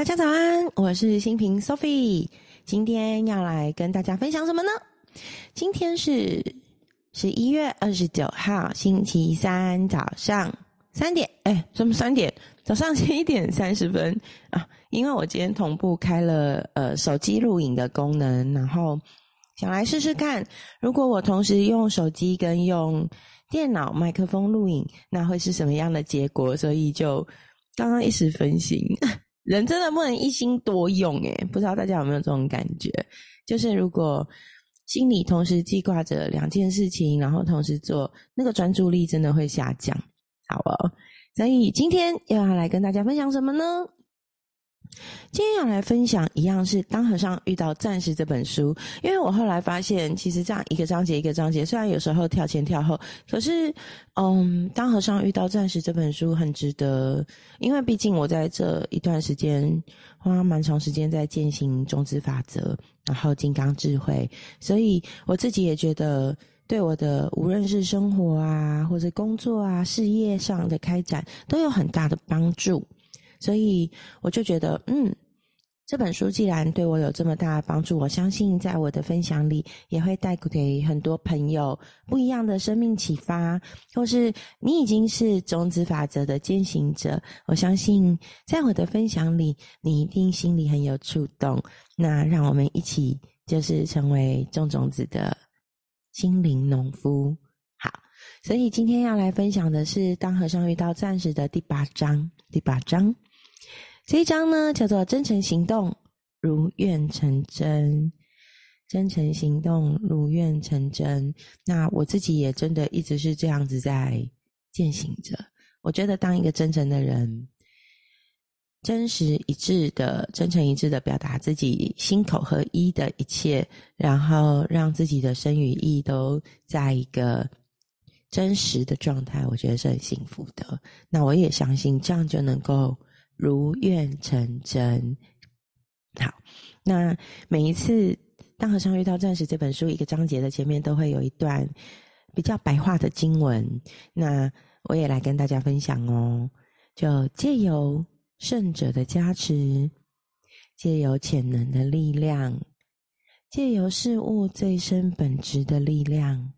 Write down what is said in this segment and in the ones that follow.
大家早安，我是新平 Sophie，今天要来跟大家分享什么呢？今天是十一月二十九号，星期三早上三点，哎，什么三点？早上七点三十分啊！因为我今天同步开了呃手机录影的功能，然后想来试试看，如果我同时用手机跟用电脑麦克风录影，那会是什么样的结果？所以就刚刚一时分心。人真的不能一心多用诶，不知道大家有没有这种感觉？就是如果心里同时记挂着两件事情，然后同时做，那个专注力真的会下降。好哦，所以今天又要来跟大家分享什么呢？今天要来分享一样是《当和尚遇到钻石》这本书，因为我后来发现，其实这样一个章节一个章节，虽然有时候跳前跳后，可是，嗯，《当和尚遇到钻石》这本书很值得，因为毕竟我在这一段时间花蛮长时间在践行种子法则，然后金刚智慧，所以我自己也觉得对我的无论是生活啊，或者工作啊、事业上的开展都有很大的帮助。所以我就觉得，嗯，这本书既然对我有这么大的帮助，我相信在我的分享里也会带给很多朋友不一样的生命启发，或是你已经是种子法则的践行者，我相信在我的分享里，你一定心里很有触动。那让我们一起就是成为种种子的心灵农夫。好，所以今天要来分享的是《当和尚遇到钻石》的第八章，第八章。这一章呢，叫做“真诚行动，如愿成真”。真诚行动，如愿成真。那我自己也真的一直是这样子在践行着。我觉得，当一个真诚的人，真实一致的、真诚一致的表达自己心口合一的一切，然后让自己的身与意都在一个真实的状态，我觉得是很幸福的。那我也相信，这样就能够。如愿成真。好，那每一次当和尚遇到钻石这本书一个章节的前面都会有一段比较白话的经文，那我也来跟大家分享哦。就借由圣者的加持，借由潜能的力量，借由事物最深本质的力量，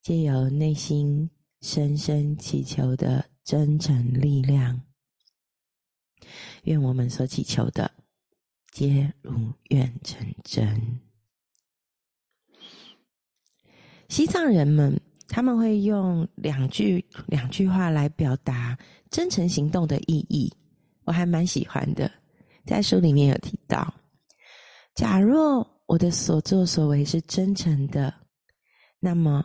借由内心深深祈求的真诚力量。愿我们所祈求的，皆如愿成真。西藏人们他们会用两句两句话来表达真诚行动的意义，我还蛮喜欢的。在书里面有提到：假若我的所作所为是真诚的，那么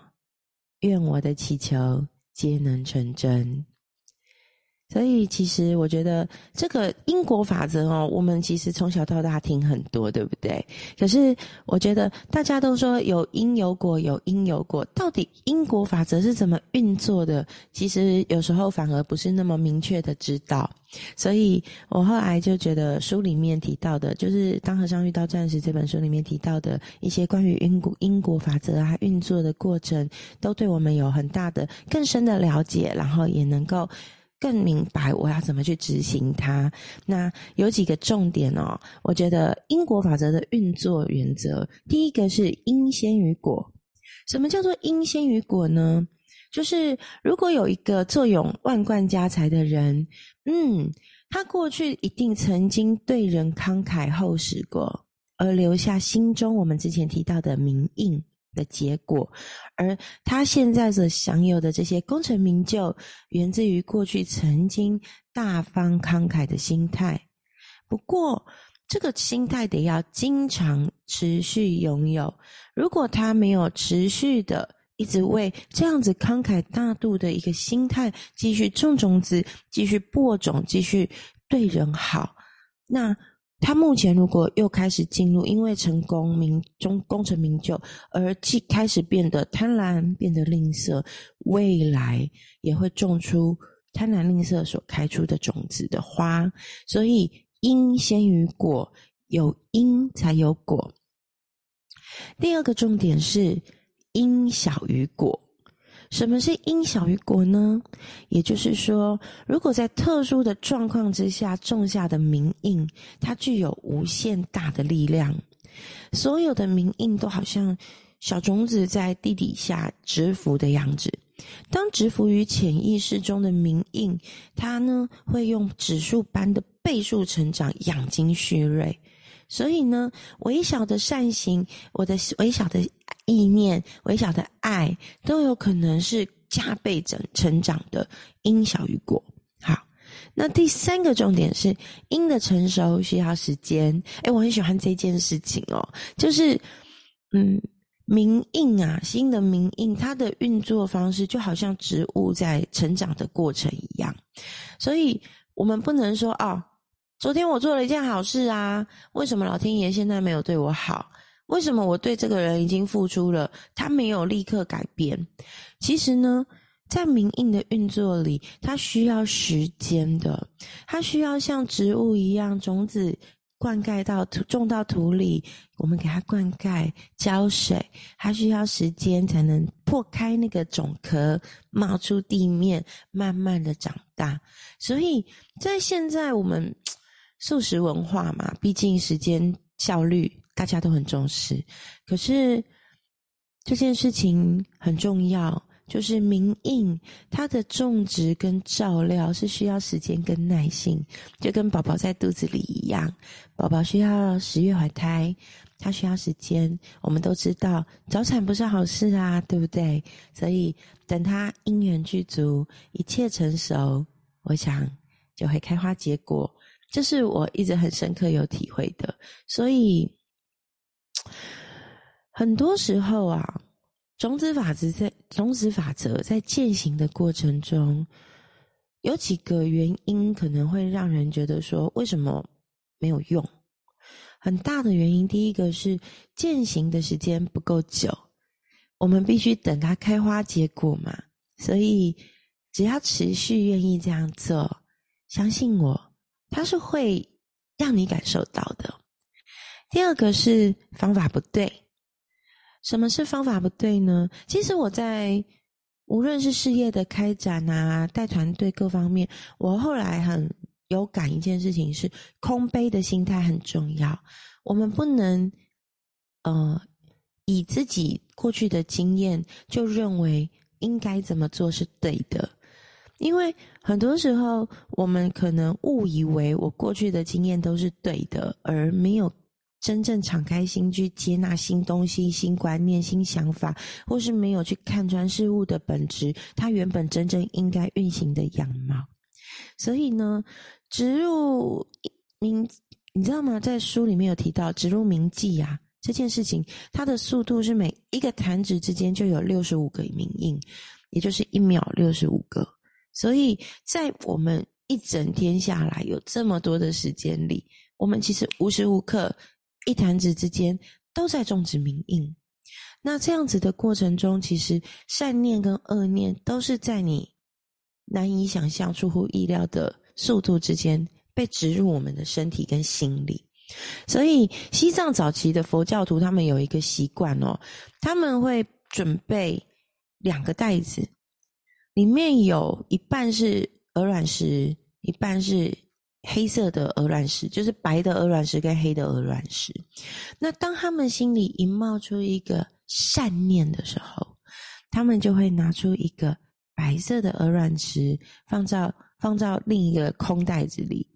愿我的祈求皆能成真。所以，其实我觉得这个因果法则哦，我们其实从小到大听很多，对不对？可是，我觉得大家都说有因有果，有因有果，到底因果法则是怎么运作的？其实有时候反而不是那么明确的知道。所以我后来就觉得书里面提到的，就是《当和尚遇到钻石》这本书里面提到的一些关于因果因果法则啊运作的过程，都对我们有很大的更深的了解，然后也能够。更明白我要怎么去执行它。那有几个重点哦，我觉得因果法则的运作原则，第一个是因先于果。什么叫做因先于果呢？就是如果有一个坐拥万贯家财的人，嗯，他过去一定曾经对人慷慨厚实过，而留下心中我们之前提到的名印。的结果，而他现在所享有的这些功成名就，源自于过去曾经大方慷慨的心态。不过，这个心态得要经常持续拥有。如果他没有持续的一直为这样子慷慨大度的一个心态继续种种子、继续播种、继续对人好，那。他目前如果又开始进入，因为成功名中功成名就而既开始变得贪婪，变得吝啬，未来也会种出贪婪吝啬所开出的种子的花。所以因先于果，有因才有果。第二个重点是因小于果。什么是因小于果呢？也就是说，如果在特殊的状况之下种下的名印，它具有无限大的力量。所有的名印都好像小种子在地底下蛰伏的样子。当蛰伏于潜意识中的名印，它呢会用指数般的倍数成长，养精蓄锐。所以呢，微小的善行，我的微小的意念，微小的爱，都有可能是加倍成成长的因小于果。好，那第三个重点是因的成熟需要时间。诶我很喜欢这件事情哦，就是嗯。明印啊，新的明印，它的运作方式就好像植物在成长的过程一样，所以我们不能说哦，昨天我做了一件好事啊，为什么老天爷现在没有对我好？为什么我对这个人已经付出了，他没有立刻改变？其实呢，在明印的运作里，它需要时间的，它需要像植物一样种子。灌溉到土，种到土里，我们给它灌溉、浇水，它需要时间才能破开那个种壳，冒出地面，慢慢的长大。所以在现在我们素食文化嘛，毕竟时间效率大家都很重视，可是这件事情很重要。就是明印，它的种植跟照料是需要时间跟耐心，就跟宝宝在肚子里一样，宝宝需要十月怀胎，它需要时间。我们都知道早产不是好事啊，对不对？所以等它因缘具足，一切成熟，我想就会开花结果。这是我一直很深刻有体会的。所以很多时候啊。种子法则在种子法则在践行的过程中，有几个原因可能会让人觉得说为什么没有用？很大的原因，第一个是践行的时间不够久，我们必须等它开花结果嘛。所以只要持续愿意这样做，相信我，它是会让你感受到的。第二个是方法不对。什么是方法不对呢？其实我在无论是事业的开展啊、带团队各方面，我后来很有感一件事情是，空杯的心态很重要。我们不能呃以自己过去的经验就认为应该怎么做是对的，因为很多时候我们可能误以为我过去的经验都是对的，而没有。真正敞开心去接纳新东西、新观念、新想法，或是没有去看穿事物的本质，它原本真正应该运行的样貌。所以呢，植入铭，你知道吗？在书里面有提到植入铭记啊，这件事情，它的速度是每一个弹指之间就有六十五个名印，也就是一秒六十五个。所以在我们一整天下来有这么多的时间里，我们其实无时无刻。一弹指之间都在种植名印，那这样子的过程中，其实善念跟恶念都是在你难以想象、出乎意料的速度之间被植入我们的身体跟心里。所以，西藏早期的佛教徒他们有一个习惯哦，他们会准备两个袋子，里面有一半是鹅卵石，一半是。黑色的鹅卵石就是白的鹅卵石跟黑的鹅卵石。那当他们心里一冒出一个善念的时候，他们就会拿出一个白色的鹅卵石，放到放到另一个空袋子里。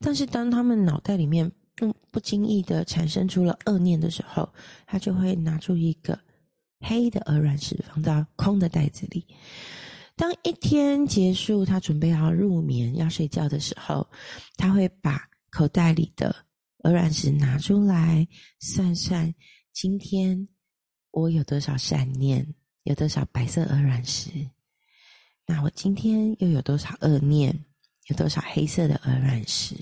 但是当他们脑袋里面不不经意的产生出了恶念的时候，他就会拿出一个黑的鹅卵石，放到空的袋子里。当一天结束，他准备要入眠、要睡觉的时候，他会把口袋里的鹅卵石拿出来算算，今天我有多少善念，有多少白色鹅卵石？那我今天又有多少恶念，有多少黑色的鹅卵石？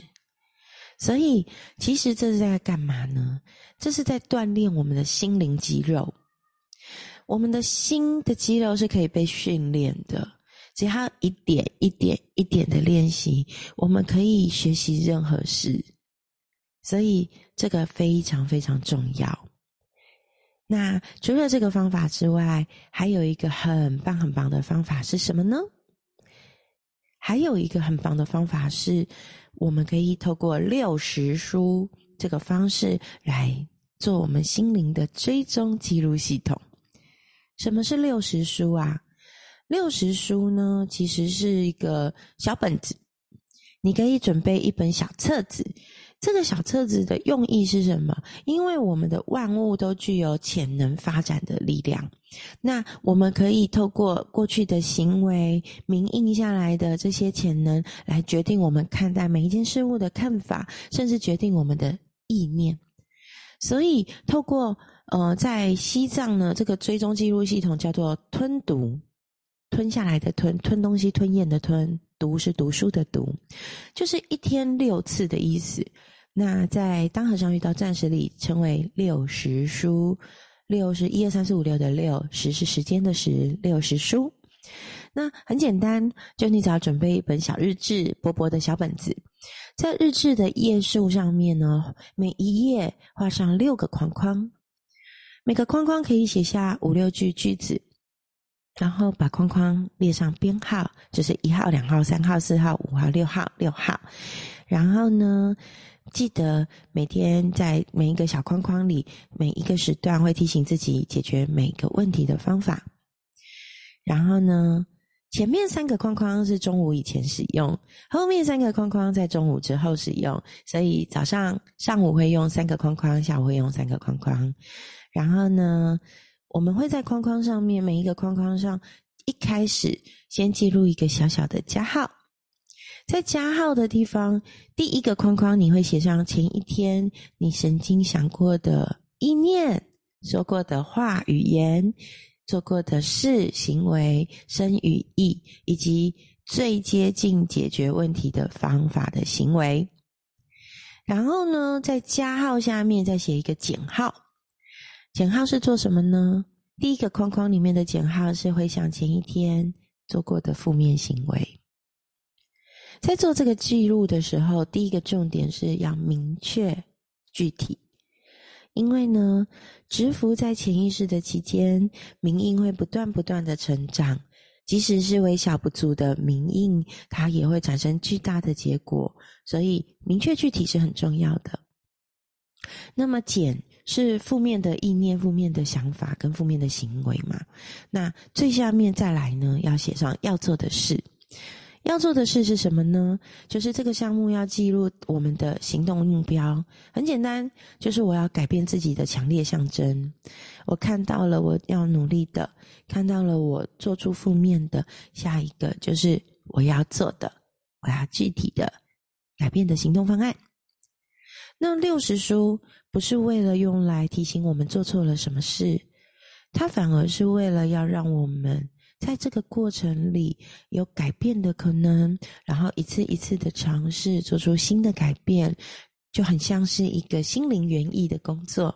所以，其实这是在干嘛呢？这是在锻炼我们的心灵肌肉。我们的心的肌肉是可以被训练的，只要一点一点一点的练习，我们可以学习任何事。所以这个非常非常重要。那除了这个方法之外，还有一个很棒很棒的方法是什么呢？还有一个很棒的方法是，我们可以透过六十书这个方式来做我们心灵的追踪记录系统。什么是六十书啊？六十书呢，其实是一个小本子，你可以准备一本小册子。这个小册子的用意是什么？因为我们的万物都具有潜能发展的力量，那我们可以透过过去的行为铭印下来的这些潜能，来决定我们看待每一件事物的看法，甚至决定我们的意念。所以，透过呃，在西藏呢，这个追踪记录系统叫做吞读，吞下来的吞，吞东西吞咽的吞，读是读书的读，就是一天六次的意思。那在当和尚遇到暂时里，称为六十书。六是一二三四五六的六，十是时间的十，六十书。那很简单，就你只要准备一本小日志，薄薄的小本子，在日志的页数上面呢，每一页画上六个框框，每个框框可以写下五六句句子，然后把框框列上编号，就是一号、两号、三号、四号、五号、六号、六号，然后呢。记得每天在每一个小框框里，每一个时段会提醒自己解决每个问题的方法。然后呢，前面三个框框是中午以前使用，后面三个框框在中午之后使用。所以早上、上午会用三个框框，下午会用三个框框。然后呢，我们会在框框上面每一个框框上，一开始先记录一个小小的加号。在加号的地方，第一个框框你会写上前一天你曾经想过的意念、说过的话、语言、做过的事、行为、身语意，以及最接近解决问题的方法的行为。然后呢，在加号下面再写一个减号。减号是做什么呢？第一个框框里面的减号是回想前一天做过的负面行为。在做这个记录的时候，第一个重点是要明确具体，因为呢，蛰伏在潜意识的期间，明印会不断不断的成长，即使是微小不足的明印，它也会产生巨大的结果，所以明确具体是很重要的。那么减是负面的意念、负面的想法跟负面的行为嘛？那最下面再来呢，要写上要做的事。要做的事是什么呢？就是这个项目要记录我们的行动目标。很简单，就是我要改变自己的强烈象征。我看到了我要努力的，看到了我做出负面的。下一个就是我要做的，我要具体的改变的行动方案。那六十书不是为了用来提醒我们做错了什么事，它反而是为了要让我们。在这个过程里有改变的可能，然后一次一次的尝试做出新的改变，就很像是一个心灵园艺的工作。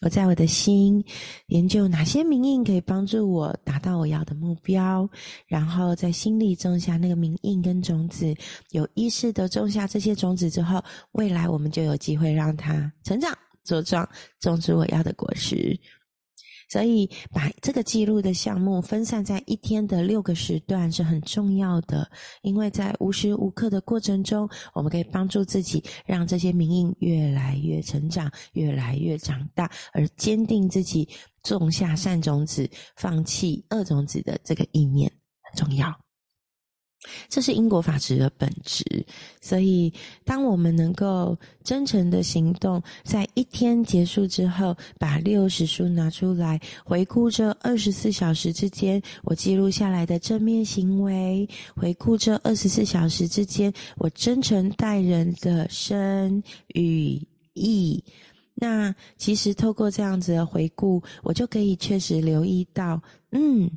我在我的心研究哪些名印可以帮助我达到我要的目标，然后在心里种下那个名印跟种子，有意识的种下这些种子之后，未来我们就有机会让它成长茁壮，种出我要的果实。所以，把这个记录的项目分散在一天的六个时段是很重要的，因为在无时无刻的过程中，我们可以帮助自己，让这些名印越来越成长，越来越长大，而坚定自己种下善种子、放弃恶种子的这个意念很重要。这是因果法则的本质，所以当我们能够真诚的行动，在一天结束之后，把六十书拿出来回顾这二十四小时之间我记录下来的正面行为，回顾这二十四小时之间我真诚待人的身与意，那其实透过这样子的回顾，我就可以确实留意到，嗯。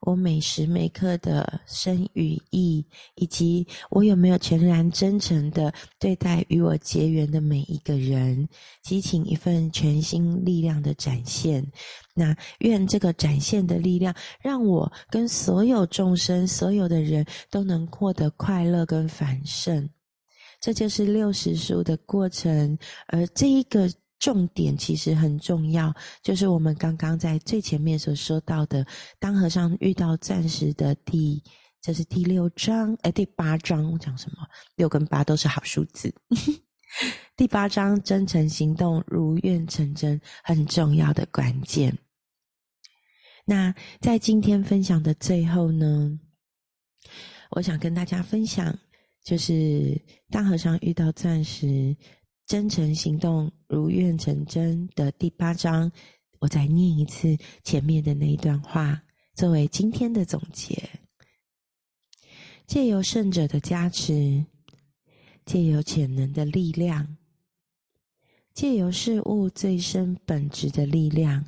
我每时每刻的身与意，以及我有没有全然真诚的对待与我结缘的每一个人，激情一份全新力量的展现。那愿这个展现的力量，让我跟所有众生、所有的人都能获得快乐跟繁盛。这就是六十书的过程，而这一个重点其实很重要，就是我们刚刚在最前面所说到的，当和尚遇到钻石的第，这是第六章，哎，第八章，我讲什么？六跟八都是好数字。第八章，真诚行动，如愿成真，很重要的关键。那在今天分享的最后呢，我想跟大家分享，就是当和尚遇到钻石。真诚行动，如愿成真的第八章，我再念一次前面的那一段话，作为今天的总结。借由圣者的加持，借由潜能的力量，借由事物最深本质的力量，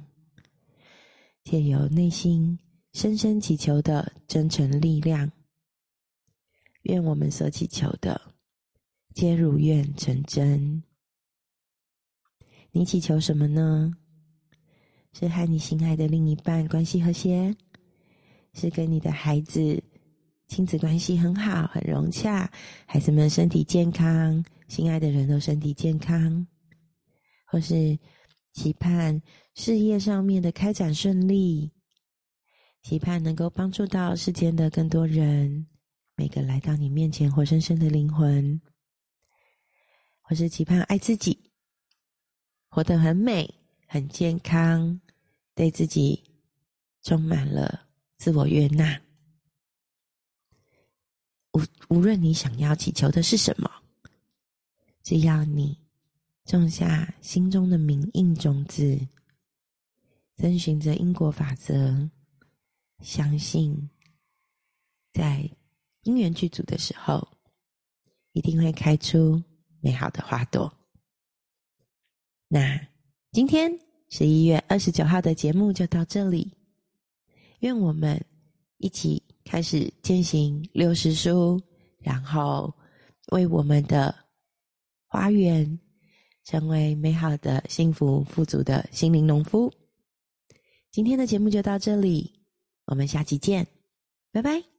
借由内心深深祈求的真诚力量，愿我们所祈求的，皆如愿成真。你祈求什么呢？是和你心爱的另一半关系和谐，是跟你的孩子亲子关系很好、很融洽，孩子们身体健康，心爱的人都身体健康，或是期盼事业上面的开展顺利，期盼能够帮助到世间的更多人，每个来到你面前活生生的灵魂，或是期盼爱自己。活得很美，很健康，对自己充满了自我悦纳。无无论你想要祈求的是什么，只要你种下心中的明印种子，遵循着因果法则，相信在因缘具足的时候，一定会开出美好的花朵。那今天十一月二十九号的节目就到这里，愿我们一起开始践行六十书，然后为我们的花园成为美好的、幸福、富足的心灵农夫。今天的节目就到这里，我们下期见，拜拜。